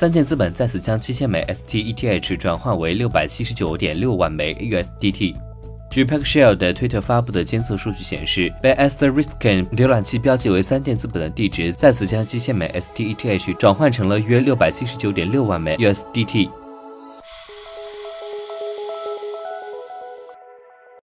三箭资本再次将七千枚 STETH 转换为六百七十九点六万枚 USDT。据 p a c k s h e l l 的推特发布的监测数据显示，被 a s t e r i s k 浏览器标记为三箭资本的地址再次将七千枚 STETH 转换成了约六百七十九点六万枚 USDT。